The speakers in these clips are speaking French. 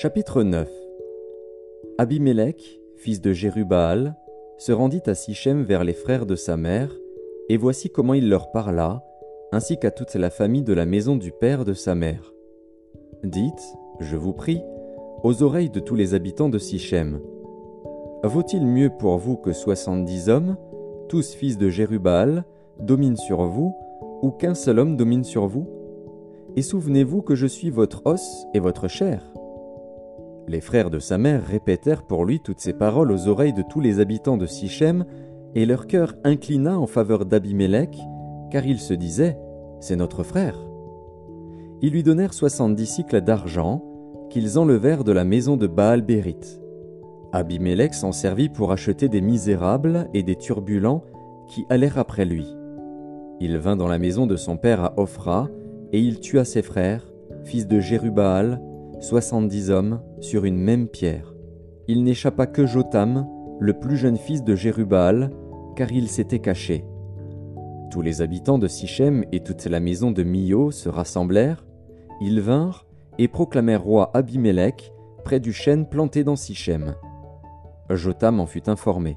Chapitre 9 Abimélec, fils de Jérubaal, se rendit à Sichem vers les frères de sa mère, et voici comment il leur parla, ainsi qu'à toute la famille de la maison du père de sa mère. Dites, je vous prie, aux oreilles de tous les habitants de Sichem. Vaut-il mieux pour vous que soixante-dix hommes, tous fils de Jérubaal, dominent sur vous, ou qu'un seul homme domine sur vous? Et souvenez-vous que je suis votre os et votre chair. Les frères de sa mère répétèrent pour lui toutes ces paroles aux oreilles de tous les habitants de Sichem, et leur cœur inclina en faveur d'Abimélec, car ils se disaient C'est notre frère. Ils lui donnèrent soixante-dix cycles d'argent, qu'ils enlevèrent de la maison de Baal-Bérith. Abimélec s'en servit pour acheter des misérables et des turbulents qui allèrent après lui. Il vint dans la maison de son père à Ophra, et il tua ses frères, fils de Jérubaal, soixante-dix hommes, sur une même pierre. Il n'échappa que Jotam, le plus jeune fils de Jérubaal, car il s'était caché. Tous les habitants de Sichem et toute la maison de Mio se rassemblèrent, ils vinrent et proclamèrent roi Abimélec près du chêne planté dans Sichem. Jotam en fut informé.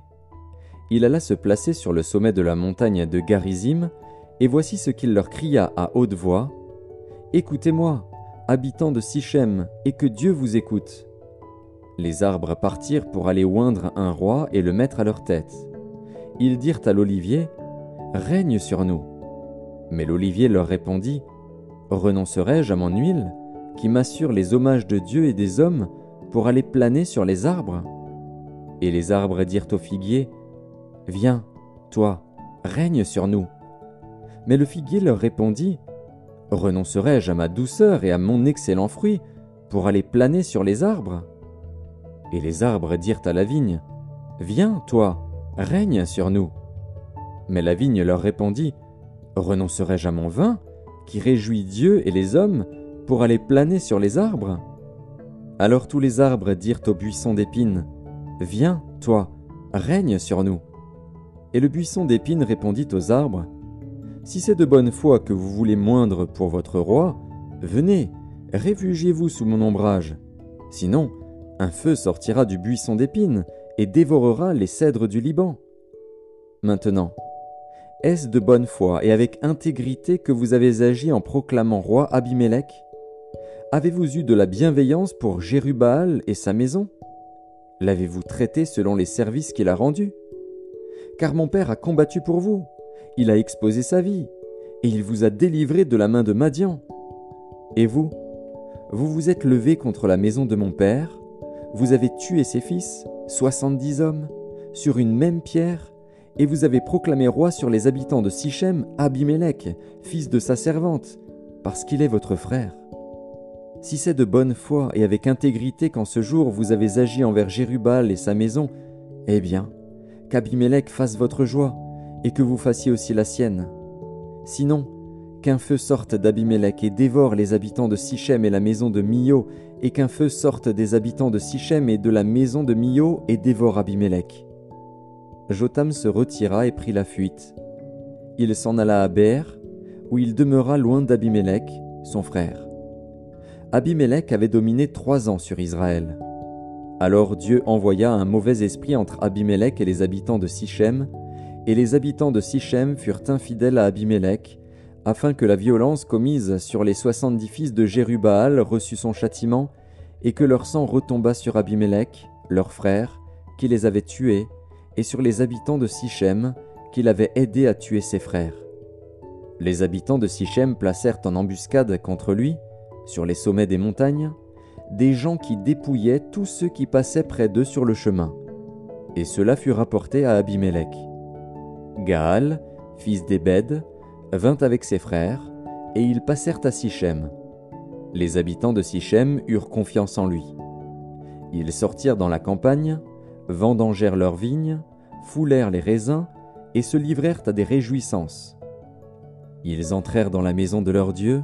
Il alla se placer sur le sommet de la montagne de Garizim, et voici ce qu'il leur cria à haute voix Écoutez-moi, habitants de Sichem, et que Dieu vous écoute. Les arbres partirent pour aller oindre un roi et le mettre à leur tête. Ils dirent à l'olivier, Règne sur nous. Mais l'olivier leur répondit, Renoncerai-je à mon huile, qui m'assure les hommages de Dieu et des hommes, pour aller planer sur les arbres? Et les arbres dirent au figuier, Viens, toi, règne sur nous. Mais le figuier leur répondit, Renoncerai-je à ma douceur et à mon excellent fruit pour aller planer sur les arbres? Et les arbres dirent à la vigne, Viens, toi, règne sur nous. Mais la vigne leur répondit, Renoncerai-je à mon vin, qui réjouit Dieu et les hommes, pour aller planer sur les arbres Alors tous les arbres dirent au buisson d'épines, Viens, toi, règne sur nous. Et le buisson d'épines répondit aux arbres, si c'est de bonne foi que vous voulez moindre pour votre roi, venez, réfugiez-vous sous mon ombrage. Sinon, un feu sortira du buisson d'épines et dévorera les cèdres du Liban. Maintenant, est-ce de bonne foi et avec intégrité que vous avez agi en proclamant roi Abimélec Avez-vous eu de la bienveillance pour Jérubal et sa maison? L'avez-vous traité selon les services qu'il a rendus? Car mon père a combattu pour vous, il a exposé sa vie, et il vous a délivré de la main de Madian. Et vous, vous vous êtes levé contre la maison de mon père, vous avez tué ses fils, soixante-dix hommes, sur une même pierre, et vous avez proclamé roi sur les habitants de Sichem Abimélec, fils de sa servante, parce qu'il est votre frère. Si c'est de bonne foi et avec intégrité qu'en ce jour vous avez agi envers Jérubal et sa maison, eh bien, qu'Abimélec fasse votre joie, et que vous fassiez aussi la sienne. Sinon, qu'un feu sorte d'Abimélec et dévore les habitants de Sichem et la maison de Mio, et qu'un feu sorte des habitants de Sichem et de la maison de Mio et dévore Abimélec. Jotam se retira et prit la fuite. Il s'en alla à Ber, où il demeura loin d'Abimélec, son frère. Abimélec avait dominé trois ans sur Israël. Alors Dieu envoya un mauvais esprit entre Abimélec et les habitants de Sichem, et les habitants de Sichem furent infidèles à Abimélec, afin que la violence commise sur les soixante-dix fils de Jérubaal reçût son châtiment, et que leur sang retombât sur Abimélec, leur frère, qui les avait tués, et sur les habitants de Sichem, qu'il avait aidé à tuer ses frères. Les habitants de Sichem placèrent en embuscade contre lui, sur les sommets des montagnes, des gens qui dépouillaient tous ceux qui passaient près d'eux sur le chemin. Et cela fut rapporté à Abimélec. Gaal, fils d'Ebed, vint avec ses frères, et ils passèrent à Sichem. Les habitants de Sichem eurent confiance en lui. Ils sortirent dans la campagne, vendangèrent leurs vignes, foulèrent les raisins, et se livrèrent à des réjouissances. Ils entrèrent dans la maison de leur Dieu,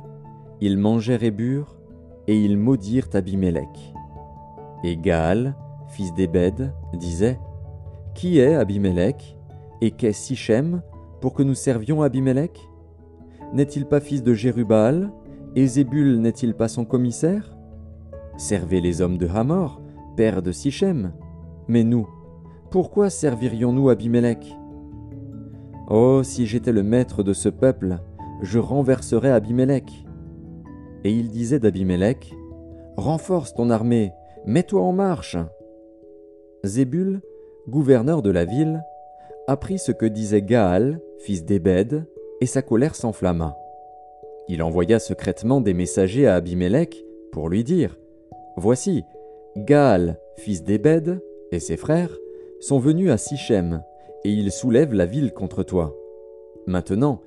ils mangèrent et burent, et ils maudirent Abimélec. Et Gaal, fils d'Ebed, disait Qui est Abimélec et qu'est Sichem pour que nous servions Abimélec N'est-il pas fils de Jérubaal Et Zébul n'est-il pas son commissaire? Servez les hommes de Hamor, père de Sichem. Mais nous, pourquoi servirions-nous Abimelech? Oh, si j'étais le maître de ce peuple, je renverserais Abimelech. Et il disait d'Abimelech, Renforce ton armée, mets-toi en marche. Zébul, gouverneur de la ville, apprit ce que disait Gaal, fils d'Ébed, et sa colère s'enflamma. Il envoya secrètement des messagers à Abimelech pour lui dire Voici, Gaal, fils d'Ébed, et ses frères sont venus à Sichem, et ils soulèvent la ville contre toi. Maintenant,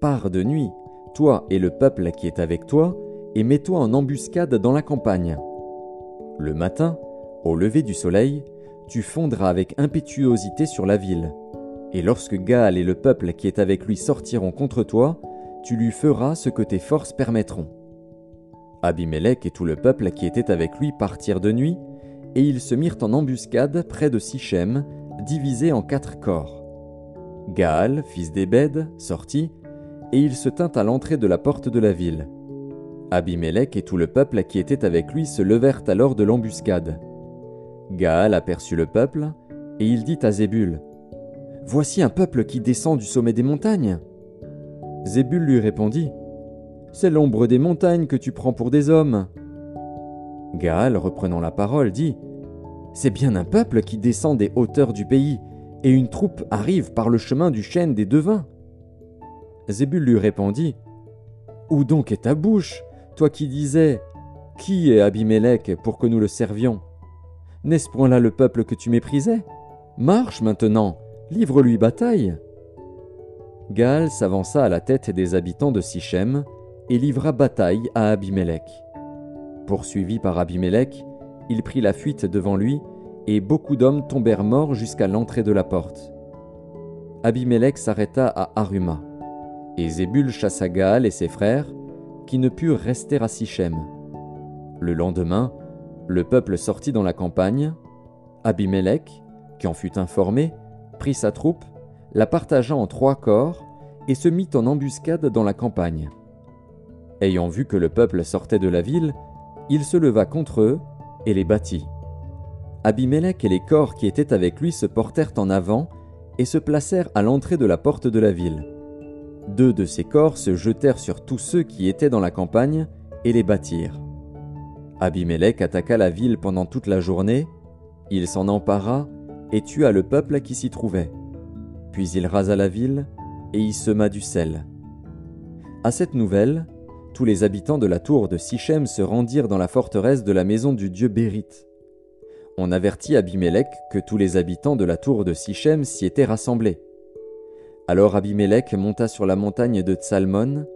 pars de nuit, toi et le peuple qui est avec toi, et mets-toi en embuscade dans la campagne. Le matin, au lever du soleil, tu fondras avec impétuosité sur la ville. Et lorsque Gaal et le peuple qui est avec lui sortiront contre toi, tu lui feras ce que tes forces permettront. Abimelech et tout le peuple qui était avec lui partirent de nuit, et ils se mirent en embuscade près de Sichem, divisés en quatre corps. Gaal, fils d'Ébed, sortit, et il se tint à l'entrée de la porte de la ville. Abimelech et tout le peuple qui était avec lui se levèrent alors de l'embuscade. Gaal aperçut le peuple, et il dit à Zébul Voici un peuple qui descend du sommet des montagnes. Zébul lui répondit C'est l'ombre des montagnes que tu prends pour des hommes. Gaal, reprenant la parole, dit C'est bien un peuple qui descend des hauteurs du pays, et une troupe arrive par le chemin du chêne des devins. Zébul lui répondit Où donc est ta bouche toi qui disais Qui est Abimelech pour que nous le servions? N'est-ce point là le peuple que tu méprisais? Marche maintenant, livre-lui bataille. Gaal s'avança à la tête des habitants de Sichem et livra bataille à Abimelech. Poursuivi par Abimelech, il prit la fuite devant lui, et beaucoup d'hommes tombèrent morts jusqu'à l'entrée de la porte. Abimelech s'arrêta à Aruma, et Zébul chassa Gaal et ses frères, qui ne purent rester à Sichem. Le lendemain, le peuple sortit dans la campagne. Abimelech, qui en fut informé, prit sa troupe, la partagea en trois corps, et se mit en embuscade dans la campagne. Ayant vu que le peuple sortait de la ville, il se leva contre eux et les battit. Abimelech et les corps qui étaient avec lui se portèrent en avant et se placèrent à l'entrée de la porte de la ville. Deux de ces corps se jetèrent sur tous ceux qui étaient dans la campagne et les battirent. Abimelech attaqua la ville pendant toute la journée, il s'en empara et tua le peuple qui s'y trouvait. Puis il rasa la ville et y sema du sel. À cette nouvelle, tous les habitants de la tour de Sichem se rendirent dans la forteresse de la maison du dieu Bérite. On avertit Abimelech que tous les habitants de la tour de Sichem s'y étaient rassemblés. Alors Abimelech monta sur la montagne de Tsalmon,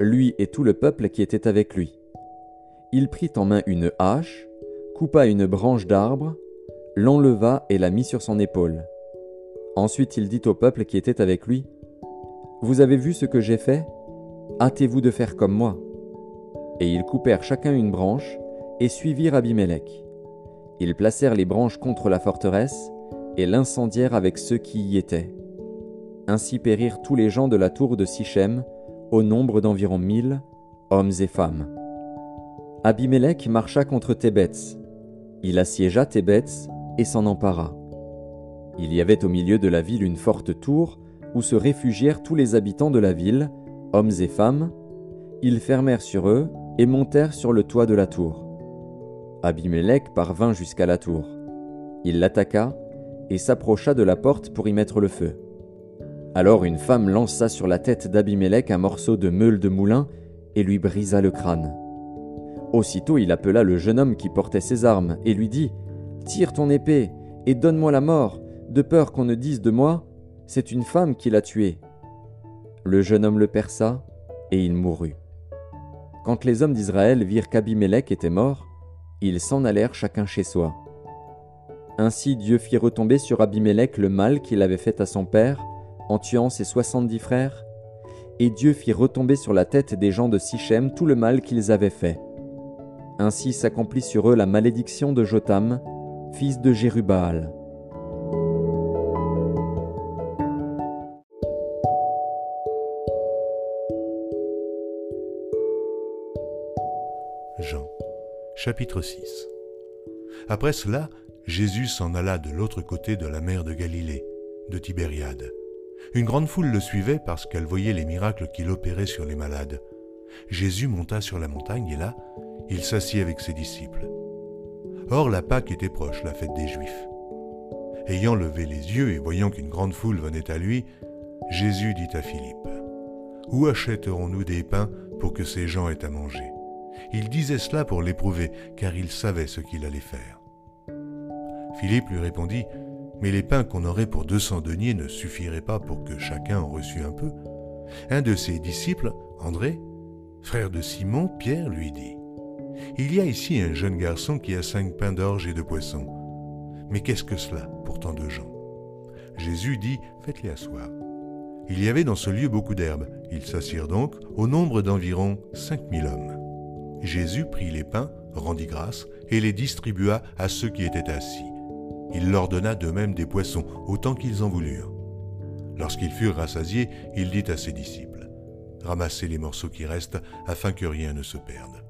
lui et tout le peuple qui était avec lui. Il prit en main une hache, coupa une branche d'arbre, l'enleva et la mit sur son épaule. Ensuite il dit au peuple qui était avec lui, Vous avez vu ce que j'ai fait? Hâtez-vous de faire comme moi. Et ils coupèrent chacun une branche et suivirent Abimelech. Ils placèrent les branches contre la forteresse et l'incendièrent avec ceux qui y étaient. Ainsi périrent tous les gens de la tour de Sichem, au nombre d'environ mille, hommes et femmes. Abimelech marcha contre Thébets. Il assiégea Thébets et s'en empara. Il y avait au milieu de la ville une forte tour où se réfugièrent tous les habitants de la ville, hommes et femmes. Ils fermèrent sur eux et montèrent sur le toit de la tour. Abimelech parvint jusqu'à la tour. Il l'attaqua et s'approcha de la porte pour y mettre le feu. Alors une femme lança sur la tête d'Abimelech un morceau de meule de moulin et lui brisa le crâne. Aussitôt il appela le jeune homme qui portait ses armes et lui dit Tire ton épée et donne-moi la mort, de peur qu'on ne dise de moi C'est une femme qui l'a tué. Le jeune homme le perça et il mourut. Quand les hommes d'Israël virent qu'Abimelech était mort, ils s'en allèrent chacun chez soi. Ainsi Dieu fit retomber sur Abimelech le mal qu'il avait fait à son père, en tuant ses soixante-dix frères, et Dieu fit retomber sur la tête des gens de Sichem tout le mal qu'ils avaient fait. Ainsi s'accomplit sur eux la malédiction de Jotam, fils de Jérubaal. Jean, Chapitre 6 Après cela, Jésus s'en alla de l'autre côté de la mer de Galilée, de Tibériade. Une grande foule le suivait parce qu'elle voyait les miracles qu'il opérait sur les malades. Jésus monta sur la montagne et là, il s'assit avec ses disciples. Or la Pâque était proche, la fête des Juifs. Ayant levé les yeux et voyant qu'une grande foule venait à lui, Jésus dit à Philippe, Où achèterons-nous des pains pour que ces gens aient à manger? Il disait cela pour l'éprouver, car il savait ce qu'il allait faire. Philippe lui répondit, Mais les pains qu'on aurait pour deux cents deniers ne suffiraient pas pour que chacun en reçût un peu. Un de ses disciples, André, frère de Simon, Pierre, lui dit, Il y a ici un jeune garçon qui a cinq pains d'orge et de poissons. Mais qu'est-ce que cela pour tant de gens? Jésus dit, Faites-les asseoir. Il y avait dans ce lieu beaucoup d'herbes. Ils s'assirent donc au nombre d'environ cinq mille hommes. Jésus prit les pains, rendit grâce, et les distribua à ceux qui étaient assis. Il leur donna de même des poissons, autant qu'ils en voulurent. Lorsqu'ils furent rassasiés, il dit à ses disciples, Ramassez les morceaux qui restent, afin que rien ne se perde.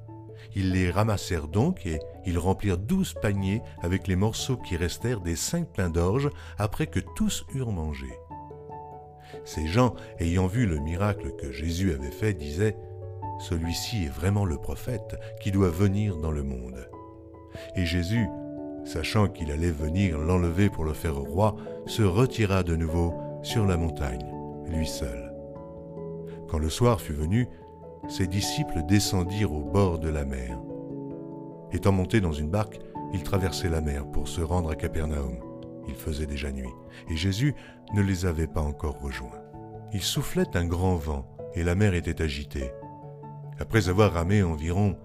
Ils les ramassèrent donc, et ils remplirent douze paniers avec les morceaux qui restèrent des cinq pains d'orge, après que tous eurent mangé. Ces gens, ayant vu le miracle que Jésus avait fait, disaient, celui-ci est vraiment le prophète qui doit venir dans le monde. Et Jésus, sachant qu'il allait venir l'enlever pour le faire roi, se retira de nouveau sur la montagne, lui seul. Quand le soir fut venu, ses disciples descendirent au bord de la mer. Étant montés dans une barque, ils traversaient la mer pour se rendre à Capernaum. Il faisait déjà nuit, et Jésus ne les avait pas encore rejoints. Il soufflait un grand vent, et la mer était agitée. Après avoir ramé environ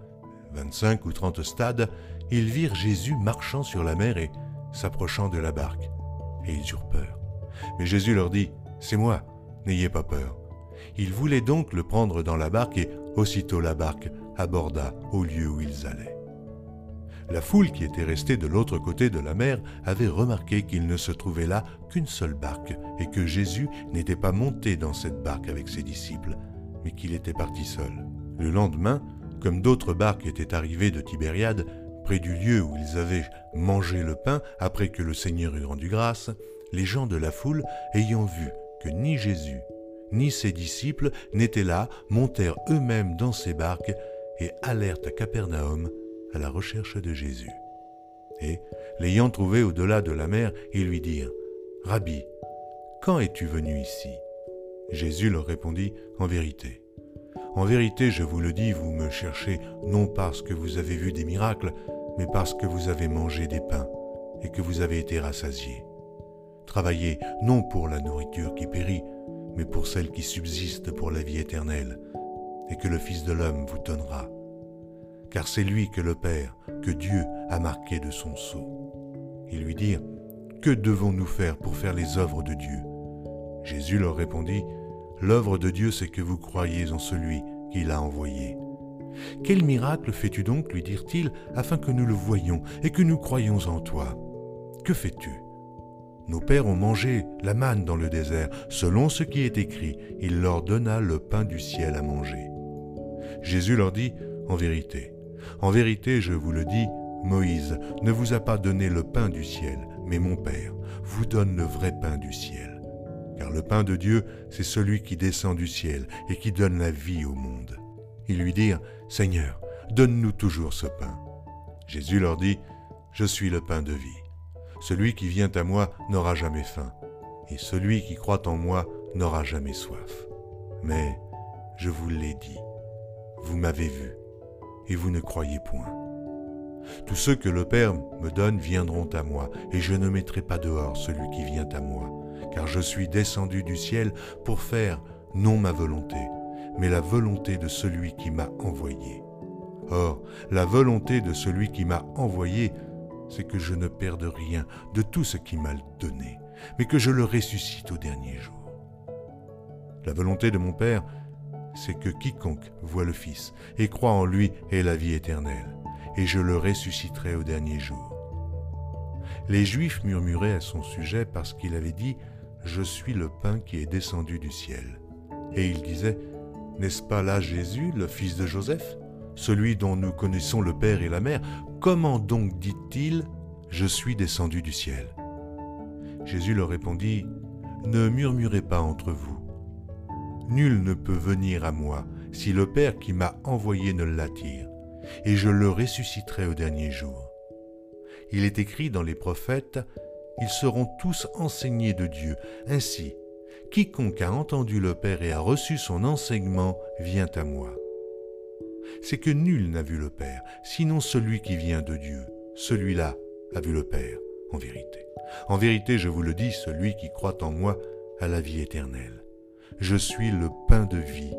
25 ou 30 stades, ils virent Jésus marchant sur la mer et s'approchant de la barque. Et ils eurent peur. Mais Jésus leur dit, C'est moi, n'ayez pas peur. Ils voulaient donc le prendre dans la barque et aussitôt la barque aborda au lieu où ils allaient. La foule qui était restée de l'autre côté de la mer avait remarqué qu'il ne se trouvait là qu'une seule barque et que Jésus n'était pas monté dans cette barque avec ses disciples, mais qu'il était parti seul. Le lendemain, comme d'autres barques étaient arrivées de Tibériade, près du lieu où ils avaient mangé le pain après que le Seigneur eut rendu grâce, les gens de la foule, ayant vu que ni Jésus, ni ses disciples n'étaient là, montèrent eux-mêmes dans ces barques et allèrent à Capernaum à la recherche de Jésus. Et, l'ayant trouvé au-delà de la mer, ils lui dirent, Rabbi, quand es-tu venu ici? Jésus leur répondit, En vérité, en vérité, je vous le dis, vous me cherchez non parce que vous avez vu des miracles, mais parce que vous avez mangé des pains et que vous avez été rassasiés. Travaillez non pour la nourriture qui périt, mais pour celle qui subsiste pour la vie éternelle, et que le Fils de l'homme vous donnera. Car c'est lui que le Père, que Dieu a marqué de son sceau. Ils lui dirent, Que devons-nous faire pour faire les œuvres de Dieu? Jésus leur répondit, L'œuvre de Dieu, c'est que vous croyez en celui qu'il a envoyé. Quel miracle fais-tu donc, lui dirent-ils, afin que nous le voyions et que nous croyions en toi Que fais-tu? Nos pères ont mangé la manne dans le désert, selon ce qui est écrit, il leur donna le pain du ciel à manger. Jésus leur dit, En vérité, en vérité, je vous le dis, Moïse ne vous a pas donné le pain du ciel, mais mon Père vous donne le vrai pain du ciel car le pain de Dieu, c'est celui qui descend du ciel et qui donne la vie au monde. Ils lui dirent, Seigneur, donne-nous toujours ce pain. Jésus leur dit, Je suis le pain de vie. Celui qui vient à moi n'aura jamais faim, et celui qui croit en moi n'aura jamais soif. Mais, je vous l'ai dit, vous m'avez vu, et vous ne croyez point. Tous ceux que le Père me donne viendront à moi, et je ne mettrai pas dehors celui qui vient à moi car je suis descendu du ciel pour faire non ma volonté, mais la volonté de celui qui m'a envoyé. Or, la volonté de celui qui m'a envoyé, c'est que je ne perde rien de tout ce qui m'a donné, mais que je le ressuscite au dernier jour. La volonté de mon Père, c'est que quiconque voit le Fils et croit en lui ait la vie éternelle, et je le ressusciterai au dernier jour. Les Juifs murmuraient à son sujet parce qu'il avait dit je suis le pain qui est descendu du ciel. Et il disait, N'est-ce pas là Jésus, le fils de Joseph? Celui dont nous connaissons le Père et la Mère, comment donc dit-il Je suis descendu du ciel? Jésus leur répondit, Ne murmurez pas entre vous. Nul ne peut venir à moi si le Père qui m'a envoyé ne l'attire, et je le ressusciterai au dernier jour. Il est écrit dans les prophètes, Ils seront tous enseignés de Dieu. Ainsi, quiconque a entendu le Père et a reçu son enseignement vient à moi. C'est que nul n'a vu le Père, sinon celui qui vient de Dieu. Celui-là a vu le Père, en vérité. En vérité, je vous le dis, celui qui croit en moi a la vie éternelle. Je suis le pain de vie.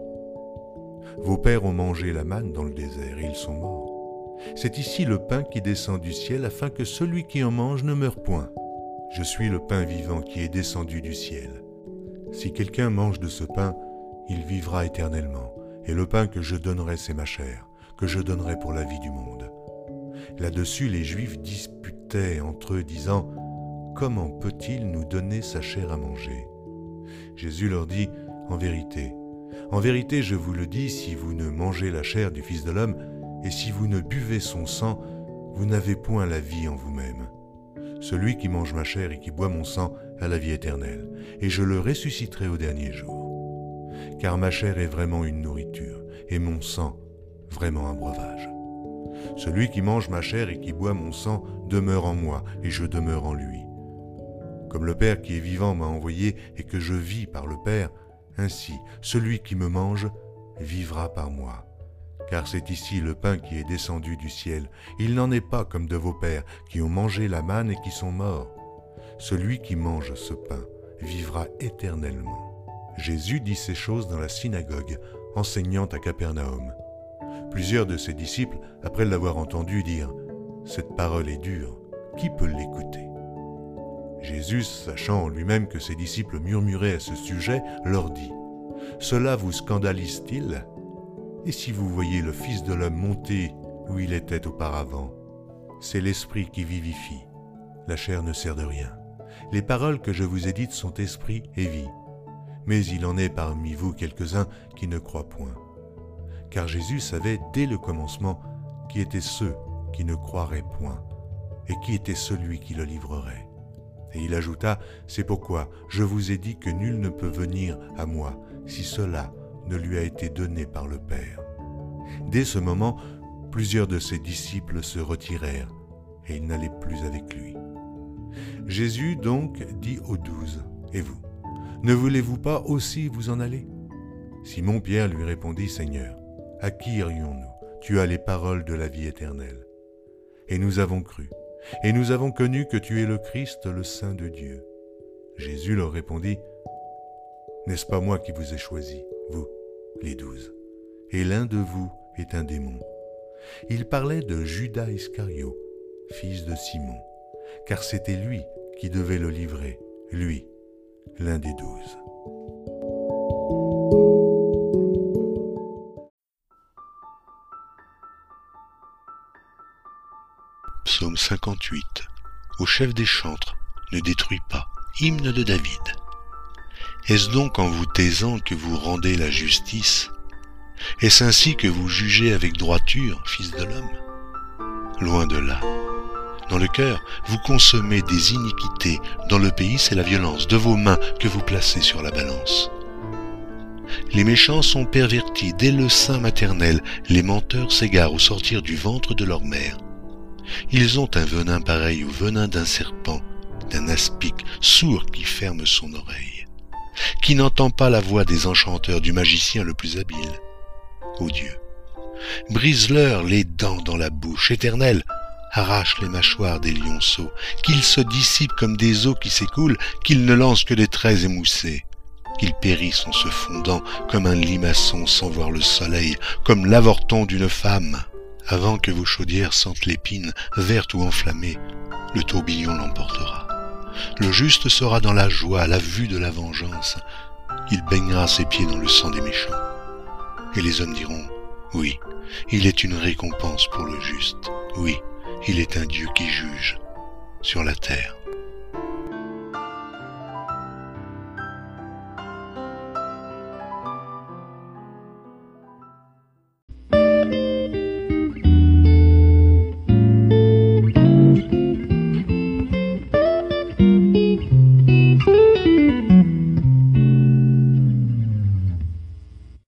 Vos pères ont mangé la manne dans le désert et ils sont morts. C'est ici le pain qui descend du ciel afin que celui qui en mange ne meure point. Je suis le pain vivant qui est descendu du ciel. Si quelqu'un mange de ce pain, il vivra éternellement, et le pain que je donnerai, c'est ma chair, que je donnerai pour la vie du monde. Là-dessus, les Juifs disputaient entre eux, disant, Comment peut-il nous donner sa chair à manger? Jésus leur dit, En vérité, en vérité, je vous le dis, si vous ne mangez la chair du Fils de l'homme, et si vous ne buvez son sang, vous n'avez point la vie en vous-même. Celui qui mange ma chair et qui boit mon sang a la vie éternelle, et je le ressusciterai au dernier jour. Car ma chair est vraiment une nourriture, et mon sang vraiment un breuvage. Celui qui mange ma chair et qui boit mon sang demeure en moi, et je demeure en lui. Comme le Père qui est vivant m'a envoyé et que je vis par le Père, ainsi celui qui me mange vivra par moi. Car c'est ici le pain qui est descendu du ciel. Il n'en est pas comme de vos pères qui ont mangé la manne et qui sont morts. Celui qui mange ce pain vivra éternellement. Jésus dit ces choses dans la synagogue, enseignant à Capernaum. Plusieurs de ses disciples, après l'avoir entendu, dirent Cette parole est dure, qui peut l'écouter? Jésus, sachant en lui-même que ses disciples murmuraient à ce sujet, leur dit Cela vous scandalise-t-il? Et si vous voyez le Fils de l'homme monter où il était auparavant C'est l'Esprit qui vivifie, la chair ne sert de rien. Les paroles que je vous ai dites sont esprit et vie. Mais il en est parmi vous quelques-uns qui ne croient point. Car Jésus savait dès le commencement qui étaient ceux qui ne croiraient point, et qui était celui qui le livrerait. Et il ajouta, C'est pourquoi je vous ai dit que nul ne peut venir à moi si cela ne lui a été donné par le Père. Dès ce moment, plusieurs de ses disciples se retirèrent, et ils n'allaient plus avec lui. Jésus donc dit aux douze, Et vous, ne voulez-vous pas aussi vous en aller? Simon-Pierre lui répondit, Seigneur, à qui irions-nous? Tu as les paroles de la vie éternelle. Et nous avons cru et nous avons connu que tu es le Christ, le Saint de Dieu. Jésus leur répondit, N'est-ce pas moi qui vous ai choisi, vous, les douze? Et l'un de vous est un démon. Il parlait de Judas Iscario, fils de Simon, car c'était lui qui devait le livrer, lui, l'un des douze. Psaume 58. Au chef des chantres, ne détruis pas. Hymne de David. Est-ce donc en vous taisant que vous rendez la justice? Est-ce ainsi que vous jugez avec droiture, fils de l'homme? Loin de là. Dans le cœur, vous consommez des iniquités. Dans le pays, c'est la violence de vos mains que vous placez sur la balance. Les méchants sont pervertis dès le sein maternel. Les menteurs s'égarent au sortir du ventre de leur mère. Ils ont un venin pareil au venin d'un serpent, d'un aspic sourd qui ferme son oreille, qui n'entend pas la voix des enchanteurs du magicien le plus habile. Ô Dieu, brise-leur les dents dans la bouche éternelle, arrache les mâchoires des lionceaux, qu'ils se dissipent comme des eaux qui s'écoulent, qu'ils ne lancent que des traits émoussés, qu'ils périssent en se fondant comme un limaçon sans voir le soleil, comme l'avorton d'une femme. Avant que vos chaudières sentent l'épine, verte ou enflammée, le tourbillon l'emportera. Le juste sera dans la joie à la vue de la vengeance. Il baignera ses pieds dans le sang des méchants. Et les hommes diront, oui, il est une récompense pour le juste. Oui, il est un Dieu qui juge sur la terre.